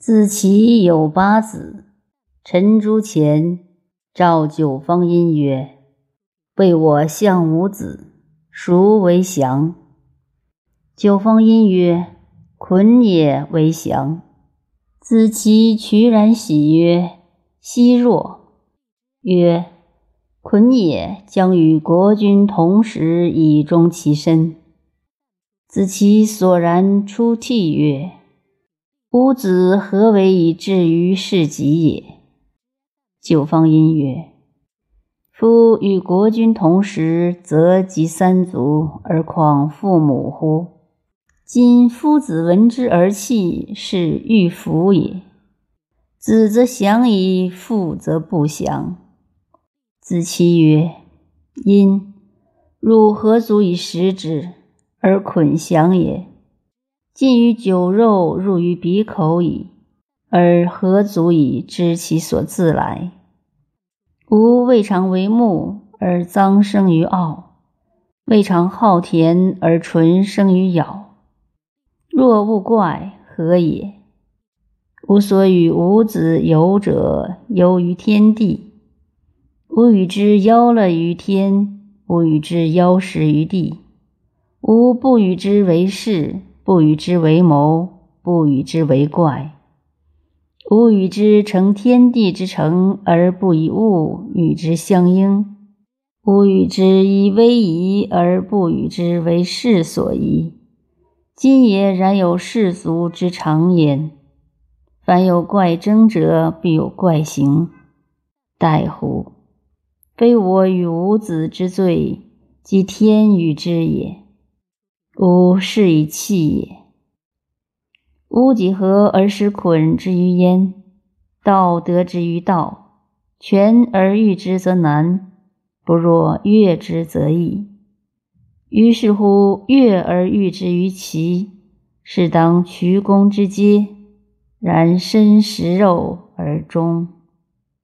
子其有八子，陈朱前召九方音曰：“为我相五子，孰为祥？”九方音曰：“捆也为祥。”子其渠然喜曰：“奚若？”曰：“捆也将与国君同时，以终其身。”子其索然出涕曰。吾子何为以至于是己也？九方音曰：“夫与国君同时，则及三族，而况父母乎？今夫子闻之而泣，是欲服也。子则降矣，父则不降。”子期曰：“殷，汝何足以食之，而捆降也？”尽于酒肉入于鼻口矣，而何足以知其所自来？吾未尝为目，而脏生于傲；未尝好甜，而纯生于咬。若勿怪，何也？吾所与吾子游者，游于天地。吾与之邀乐于天，吾与之邀食于地。吾不与之为事。不与之为谋，不与之为怪。吾与之成天地之成，而不以物与之相应。吾与之以威仪，而不与之为世所宜。今也然有世俗之常焉。凡有怪争者，必有怪行。待乎？非我与吾子之罪，即天与之也。吾是以弃也。吾几何而使捆之于焉？道得之于道，全而欲之则难，不若悦之则易。于是乎，悦而欲之于齐，是当渠公之阶。然身食肉而终。